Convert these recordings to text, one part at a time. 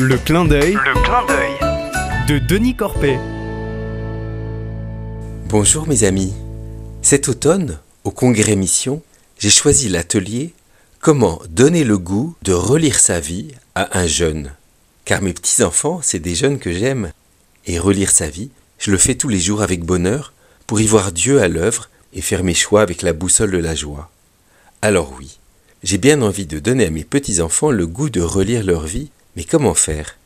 Le clin d'œil Le clin d'œil. de Denis Corpet. Bonjour mes amis. Cet automne, au Congrès Mission, j'ai choisi l'atelier Comment donner le goût de relire sa vie à un jeune. Car mes petits-enfants, c'est des jeunes que j'aime. Et relire sa vie, je le fais tous les jours avec bonheur pour y voir Dieu à l'œuvre et faire mes choix avec la boussole de la joie. Alors oui, j'ai bien envie de donner à mes petits-enfants le goût de relire leur vie, mais comment faire?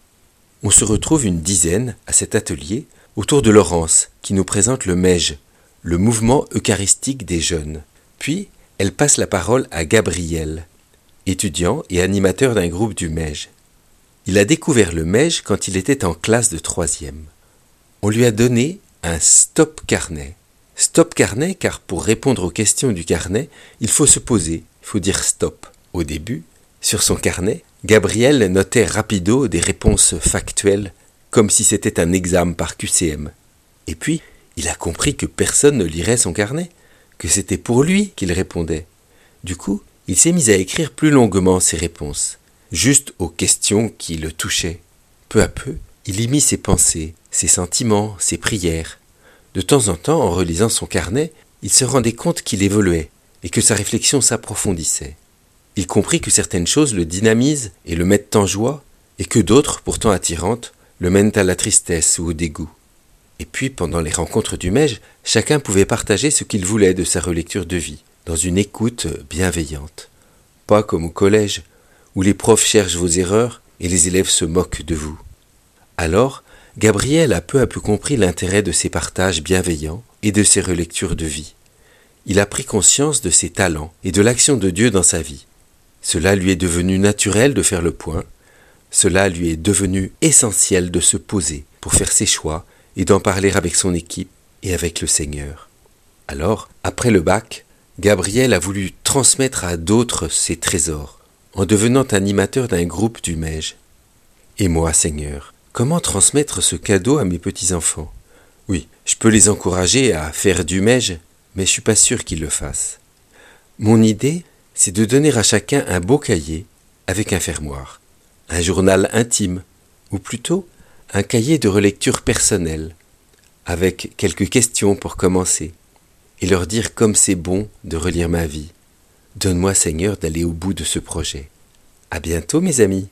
On se retrouve une dizaine à cet atelier autour de Laurence qui nous présente le MEJ, le mouvement eucharistique des jeunes. Puis, elle passe la parole à Gabriel, étudiant et animateur d'un groupe du MEJ. Il a découvert le MEJ quand il était en classe de troisième. On lui a donné un stop carnet. Stop carnet car pour répondre aux questions du carnet, il faut se poser, il faut dire stop. Au début, sur son carnet, Gabriel notait rapido des réponses factuelles, comme si c'était un examen par QCM. Et puis, il a compris que personne ne lirait son carnet, que c'était pour lui qu'il répondait. Du coup, il s'est mis à écrire plus longuement ses réponses, juste aux questions qui le touchaient. Peu à peu, il y mit ses pensées, ses sentiments, ses prières. De temps en temps, en relisant son carnet, il se rendait compte qu'il évoluait et que sa réflexion s'approfondissait. Il comprit que certaines choses le dynamisent et le mettent en joie, et que d'autres, pourtant attirantes, le mènent à la tristesse ou au dégoût. Et puis, pendant les rencontres du Mège, chacun pouvait partager ce qu'il voulait de sa relecture de vie, dans une écoute bienveillante. Pas comme au collège, où les profs cherchent vos erreurs et les élèves se moquent de vous. Alors, Gabriel a peu à peu compris l'intérêt de ces partages bienveillants et de ses relectures de vie. Il a pris conscience de ses talents et de l'action de Dieu dans sa vie. Cela lui est devenu naturel de faire le point, cela lui est devenu essentiel de se poser pour faire ses choix et d'en parler avec son équipe et avec le Seigneur. Alors, après le bac, Gabriel a voulu transmettre à d'autres ses trésors, en devenant animateur d'un groupe du Mège. Et moi, Seigneur, comment transmettre ce cadeau à mes petits-enfants? Oui, je peux les encourager à faire du Mège, mais je suis pas sûr qu'ils le fassent. Mon idée, c'est de donner à chacun un beau cahier avec un fermoir, un journal intime, ou plutôt un cahier de relecture personnelle, avec quelques questions pour commencer, et leur dire comme c'est bon de relire ma vie. Donne-moi, Seigneur, d'aller au bout de ce projet. À bientôt, mes amis.